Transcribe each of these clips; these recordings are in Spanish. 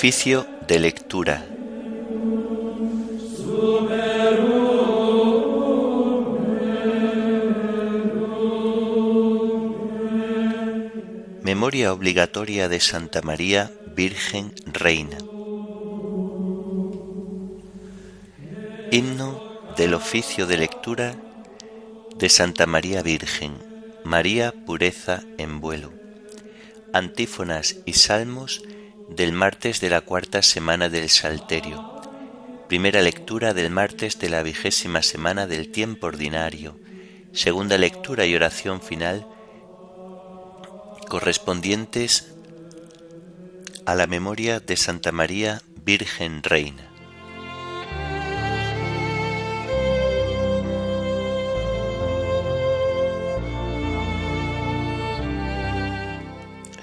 Oficio de lectura. Memoria obligatoria de Santa María, Virgen Reina. Himno del oficio de lectura de Santa María Virgen, María pureza en vuelo. Antífonas y salmos del martes de la cuarta semana del Salterio. Primera lectura del martes de la vigésima semana del tiempo ordinario. Segunda lectura y oración final correspondientes a la memoria de Santa María Virgen Reina.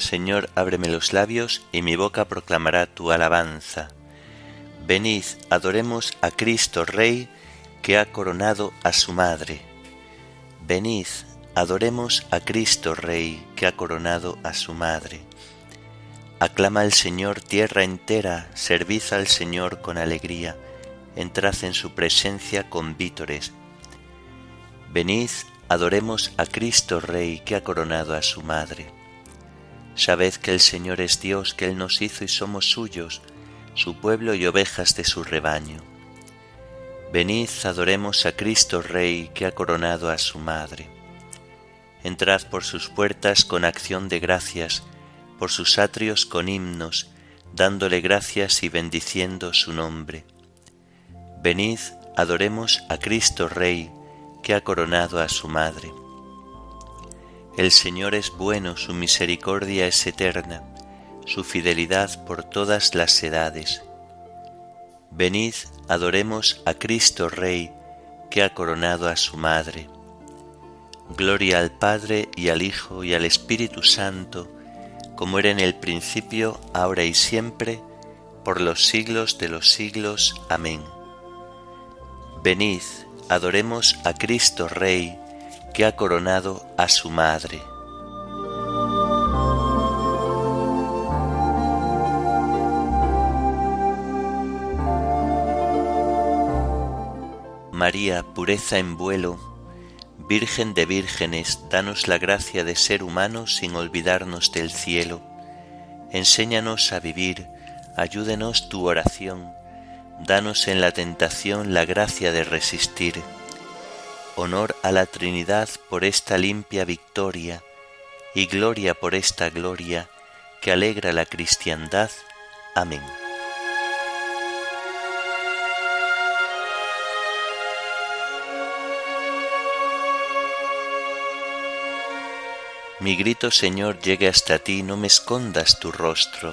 Señor, ábreme los labios y mi boca proclamará tu alabanza. Venid, adoremos a Cristo Rey, que ha coronado a su madre. Venid, adoremos a Cristo Rey, que ha coronado a su madre. Aclama al Señor tierra entera, servid al Señor con alegría, entrad en su presencia con vítores. Venid, adoremos a Cristo Rey, que ha coronado a su madre. Sabed que el Señor es Dios, que Él nos hizo y somos suyos, su pueblo y ovejas de su rebaño. Venid, adoremos a Cristo Rey, que ha coronado a su Madre. Entrad por sus puertas con acción de gracias, por sus atrios con himnos, dándole gracias y bendiciendo su nombre. Venid, adoremos a Cristo Rey, que ha coronado a su Madre. El Señor es bueno, su misericordia es eterna, su fidelidad por todas las edades. Venid, adoremos a Cristo Rey, que ha coronado a su Madre. Gloria al Padre y al Hijo y al Espíritu Santo, como era en el principio, ahora y siempre, por los siglos de los siglos. Amén. Venid, adoremos a Cristo Rey, que ha coronado a su madre. María, pureza en vuelo, Virgen de vírgenes, danos la gracia de ser humanos sin olvidarnos del cielo. Enséñanos a vivir, ayúdenos tu oración, danos en la tentación la gracia de resistir honor a la Trinidad por esta limpia victoria y gloria por esta gloria que alegra la cristiandad. Amén. Mi grito, Señor, llegue hasta ti, no me escondas tu rostro.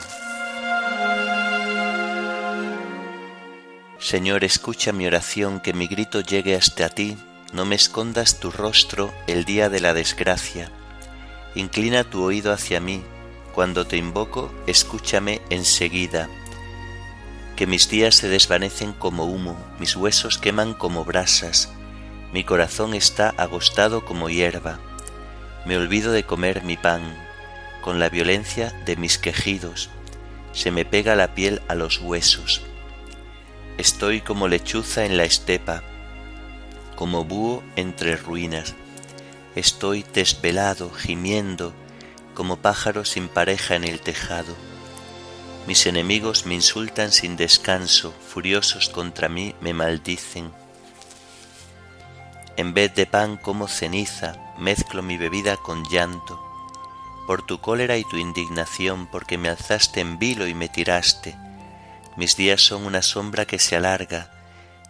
Señor, escucha mi oración, que mi grito llegue hasta ti, no me escondas tu rostro el día de la desgracia. Inclina tu oído hacia mí. Cuando te invoco, escúchame enseguida. Que mis días se desvanecen como humo, mis huesos queman como brasas, mi corazón está agostado como hierba. Me olvido de comer mi pan, con la violencia de mis quejidos, se me pega la piel a los huesos. Estoy como lechuza en la estepa, como búho entre ruinas. Estoy desvelado, gimiendo, como pájaro sin pareja en el tejado. Mis enemigos me insultan sin descanso, furiosos contra mí me maldicen. En vez de pan como ceniza, mezclo mi bebida con llanto. Por tu cólera y tu indignación, porque me alzaste en vilo y me tiraste. Mis días son una sombra que se alarga,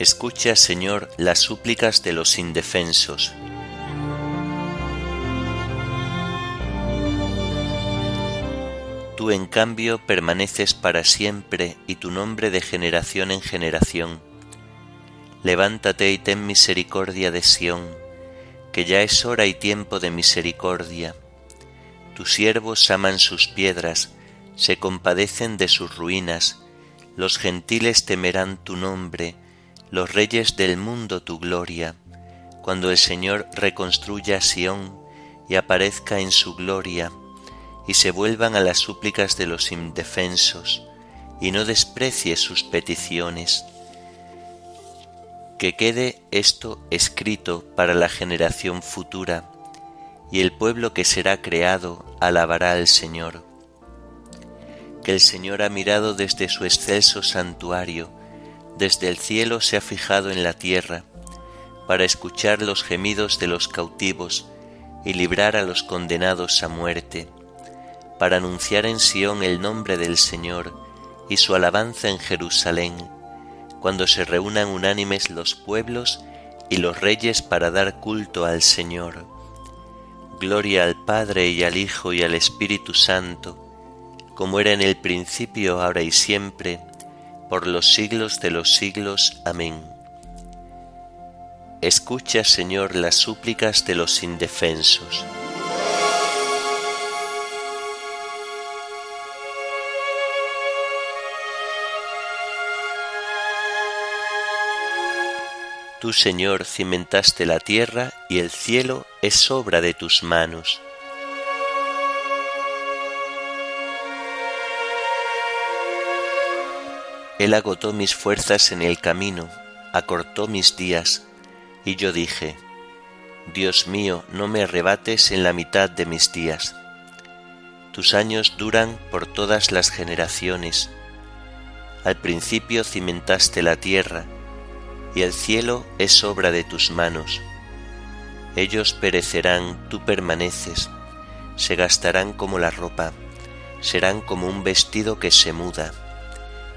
Escucha, Señor, las súplicas de los indefensos. Tú en cambio permaneces para siempre y tu nombre de generación en generación. Levántate y ten misericordia de Sión, que ya es hora y tiempo de misericordia. Tus siervos aman sus piedras, se compadecen de sus ruinas, los gentiles temerán tu nombre, los reyes del mundo tu gloria, cuando el Señor reconstruya Sión y aparezca en su gloria, y se vuelvan a las súplicas de los indefensos, y no desprecie sus peticiones. Que quede esto escrito para la generación futura, y el pueblo que será creado alabará al Señor. Que el Señor ha mirado desde su excelso santuario, desde el cielo se ha fijado en la tierra, para escuchar los gemidos de los cautivos y librar a los condenados a muerte, para anunciar en Sión el nombre del Señor y su alabanza en Jerusalén, cuando se reúnan unánimes los pueblos y los reyes para dar culto al Señor. Gloria al Padre y al Hijo y al Espíritu Santo, como era en el principio, ahora y siempre, por los siglos de los siglos. Amén. Escucha, Señor, las súplicas de los indefensos. Tú, Señor, cimentaste la tierra y el cielo es obra de tus manos. Él agotó mis fuerzas en el camino, acortó mis días, y yo dije, Dios mío, no me arrebates en la mitad de mis días. Tus años duran por todas las generaciones. Al principio cimentaste la tierra, y el cielo es obra de tus manos. Ellos perecerán, tú permaneces, se gastarán como la ropa, serán como un vestido que se muda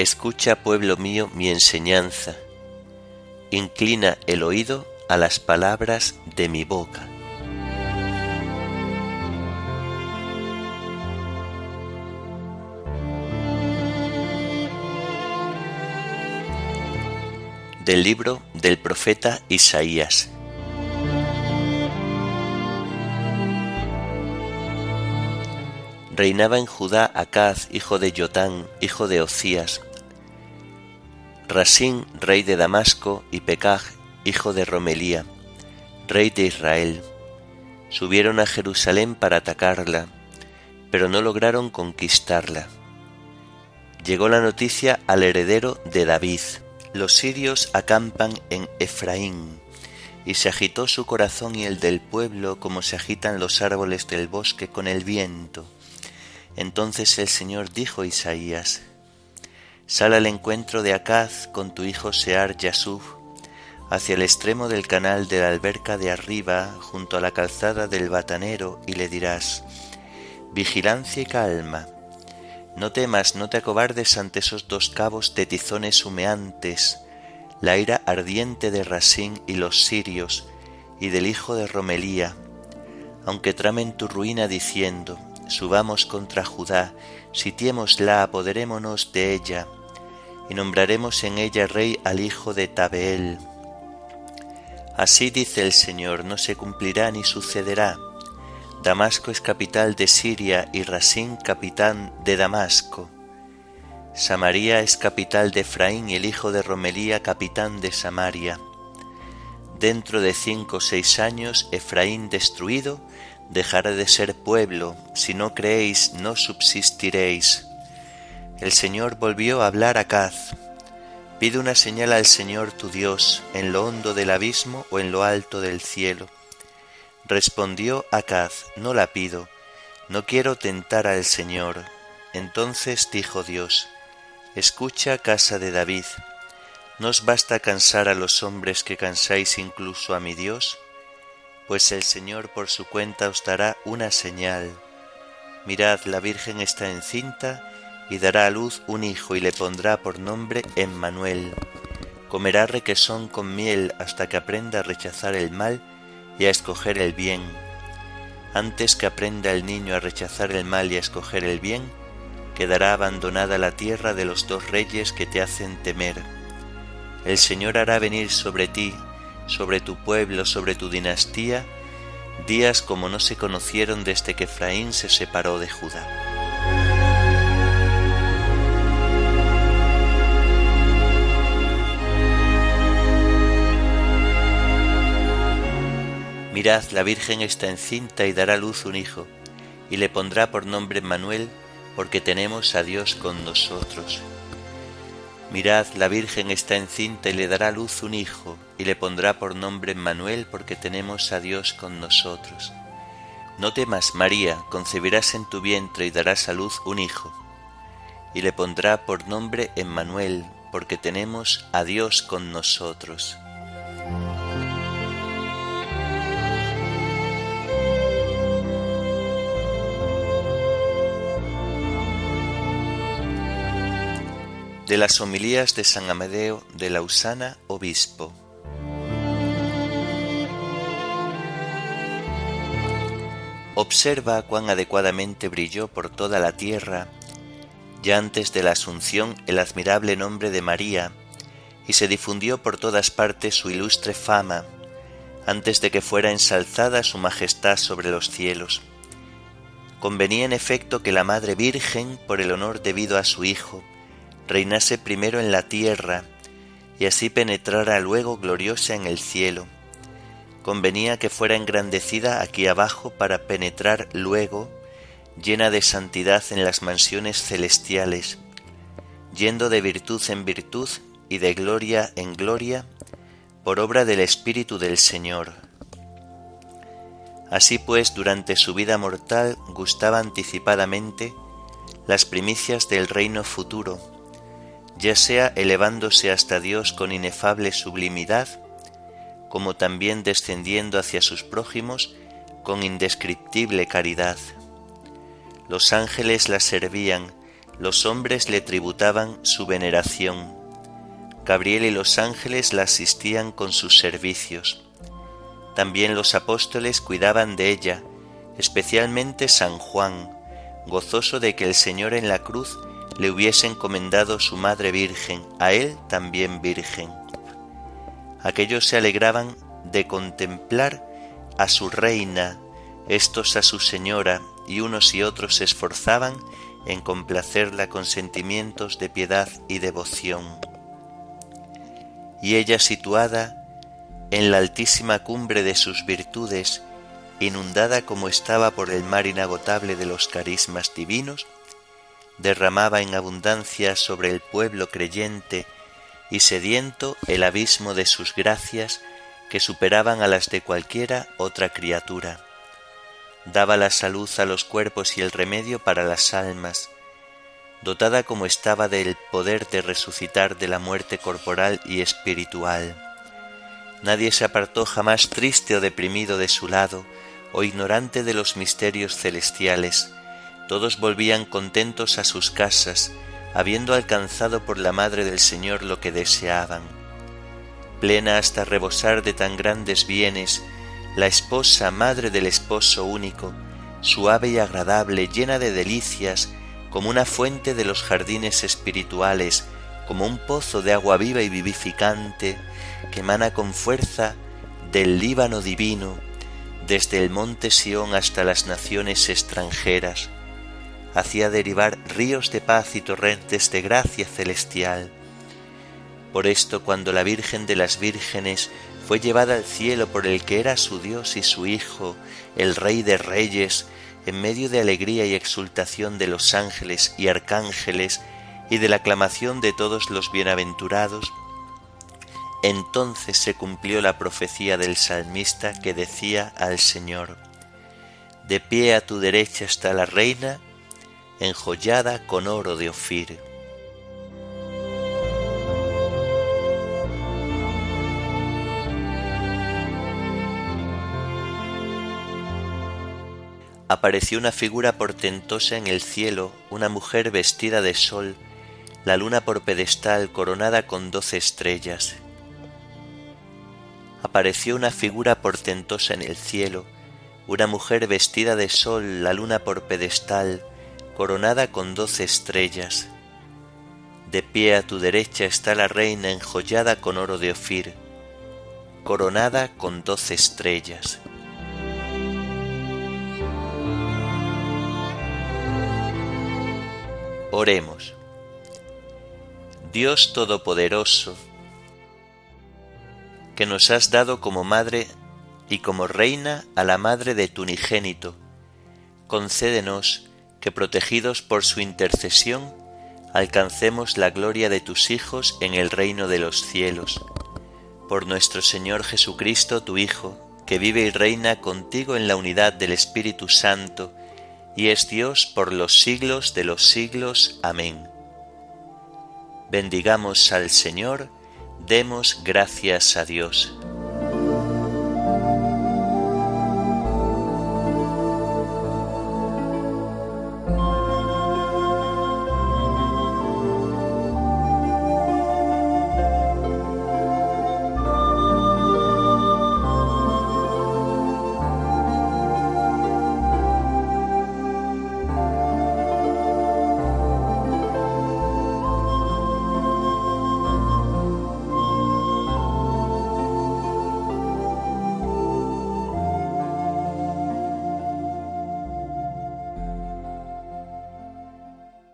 Escucha, pueblo mío, mi enseñanza. Inclina el oído a las palabras de mi boca. Del libro del profeta Isaías. Reinaba en Judá Acaz, hijo de Yotán, hijo de Ocías, Rasín, rey de Damasco, y Pecaj, hijo de Romelía, rey de Israel, subieron a Jerusalén para atacarla, pero no lograron conquistarla. Llegó la noticia al heredero de David. Los sirios acampan en Efraín, y se agitó su corazón y el del pueblo como se agitan los árboles del bosque con el viento. Entonces el Señor dijo a Isaías, Sal al encuentro de Acaz con tu hijo Sear Yasuf, hacia el extremo del canal de la alberca de arriba, junto a la calzada del batanero, y le dirás, Vigilancia y calma. No temas, no te acobardes ante esos dos cabos de tizones humeantes, la ira ardiente de Rasín y los sirios, y del hijo de Romelía, aunque tramen tu ruina diciendo, subamos contra Judá, sitiémosla, apoderémonos de ella, y nombraremos en ella rey al hijo de Tabeel. Así dice el Señor, no se cumplirá ni sucederá. Damasco es capital de Siria y Rasín capitán de Damasco. Samaria es capital de Efraín y el hijo de Romelía capitán de Samaria. Dentro de cinco o seis años Efraín destruido dejará de ser pueblo, si no creéis no subsistiréis. El Señor volvió a hablar a Caz. Pide una señal al Señor tu Dios en lo hondo del abismo o en lo alto del cielo. Respondió Acaz, no la pido, no quiero tentar al Señor. Entonces dijo Dios, Escucha casa de David, ¿no os basta cansar a los hombres que cansáis incluso a mi Dios? Pues el Señor por su cuenta os dará una señal. Mirad, la Virgen está encinta y dará a luz un hijo y le pondrá por nombre Emmanuel. Comerá requesón con miel hasta que aprenda a rechazar el mal y a escoger el bien. Antes que aprenda el niño a rechazar el mal y a escoger el bien, quedará abandonada la tierra de los dos reyes que te hacen temer. El Señor hará venir sobre ti, sobre tu pueblo, sobre tu dinastía, días como no se conocieron desde que Efraín se separó de Judá. Mirad, la Virgen está encinta y dará luz un hijo, y le pondrá por nombre Manuel, porque tenemos a Dios con nosotros. Mirad, la Virgen está encinta y le dará luz un hijo, y le pondrá por nombre Manuel, porque tenemos a Dios con nosotros. No temas, María, concebirás en tu vientre y darás a luz un hijo, y le pondrá por nombre Emmanuel, porque tenemos a Dios con nosotros. De las homilías de San Amadeo de Lausana, obispo. Observa cuán adecuadamente brilló por toda la tierra, ya antes de la Asunción, el admirable nombre de María, y se difundió por todas partes su ilustre fama, antes de que fuera ensalzada su majestad sobre los cielos. Convenía en efecto que la Madre Virgen, por el honor debido a su Hijo, reinase primero en la tierra y así penetrara luego gloriosa en el cielo. Convenía que fuera engrandecida aquí abajo para penetrar luego, llena de santidad en las mansiones celestiales, yendo de virtud en virtud y de gloria en gloria, por obra del Espíritu del Señor. Así pues, durante su vida mortal gustaba anticipadamente las primicias del reino futuro, ya sea elevándose hasta Dios con inefable sublimidad, como también descendiendo hacia sus prójimos con indescriptible caridad. Los ángeles la servían, los hombres le tributaban su veneración. Gabriel y los ángeles la asistían con sus servicios. También los apóstoles cuidaban de ella, especialmente San Juan, gozoso de que el Señor en la cruz le hubiese encomendado su Madre Virgen, a él también Virgen. Aquellos se alegraban de contemplar a su reina, estos a su señora, y unos y otros se esforzaban en complacerla con sentimientos de piedad y devoción. Y ella situada en la altísima cumbre de sus virtudes, inundada como estaba por el mar inagotable de los carismas divinos, derramaba en abundancia sobre el pueblo creyente y sediento el abismo de sus gracias que superaban a las de cualquiera otra criatura. Daba la salud a los cuerpos y el remedio para las almas, dotada como estaba del poder de resucitar de la muerte corporal y espiritual. Nadie se apartó jamás triste o deprimido de su lado, o ignorante de los misterios celestiales, todos volvían contentos a sus casas, habiendo alcanzado por la Madre del Señor lo que deseaban. Plena hasta rebosar de tan grandes bienes, la esposa madre del esposo único, suave y agradable, llena de delicias, como una fuente de los jardines espirituales, como un pozo de agua viva y vivificante, que emana con fuerza del Líbano divino, desde el monte Sión hasta las naciones extranjeras hacía derivar ríos de paz y torrentes de gracia celestial. Por esto cuando la Virgen de las Vírgenes fue llevada al cielo por el que era su Dios y su Hijo, el Rey de Reyes, en medio de alegría y exultación de los ángeles y arcángeles, y de la aclamación de todos los bienaventurados, entonces se cumplió la profecía del salmista que decía al Señor, De pie a tu derecha está la reina, enjollada con oro de Ofir. Apareció una figura portentosa en el cielo, una mujer vestida de sol, la luna por pedestal coronada con doce estrellas. Apareció una figura portentosa en el cielo, una mujer vestida de sol, la luna por pedestal, coronada con doce estrellas. De pie a tu derecha está la reina enjollada con oro de Ofir, coronada con doce estrellas. Oremos. Dios Todopoderoso, que nos has dado como madre y como reina a la madre de tu unigénito, concédenos que protegidos por su intercesión, alcancemos la gloria de tus hijos en el reino de los cielos. Por nuestro Señor Jesucristo, tu Hijo, que vive y reina contigo en la unidad del Espíritu Santo, y es Dios por los siglos de los siglos. Amén. Bendigamos al Señor, demos gracias a Dios.